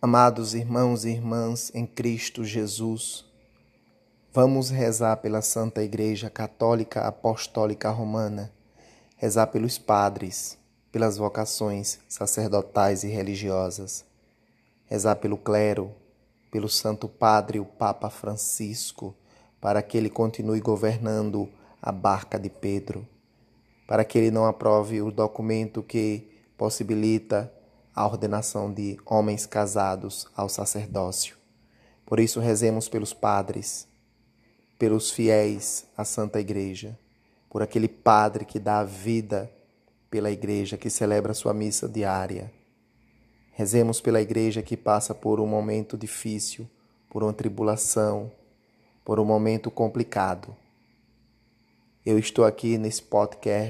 Amados irmãos e irmãs em Cristo Jesus, vamos rezar pela Santa Igreja Católica Apostólica Romana, rezar pelos padres, pelas vocações sacerdotais e religiosas, rezar pelo clero, pelo Santo Padre, o Papa Francisco, para que ele continue governando a barca de Pedro, para que ele não aprove o documento que possibilita a ordenação de homens casados ao sacerdócio. Por isso, rezemos pelos padres, pelos fiéis à Santa Igreja, por aquele padre que dá a vida pela igreja, que celebra sua missa diária. Rezemos pela igreja que passa por um momento difícil, por uma tribulação, por um momento complicado. Eu estou aqui nesse podcast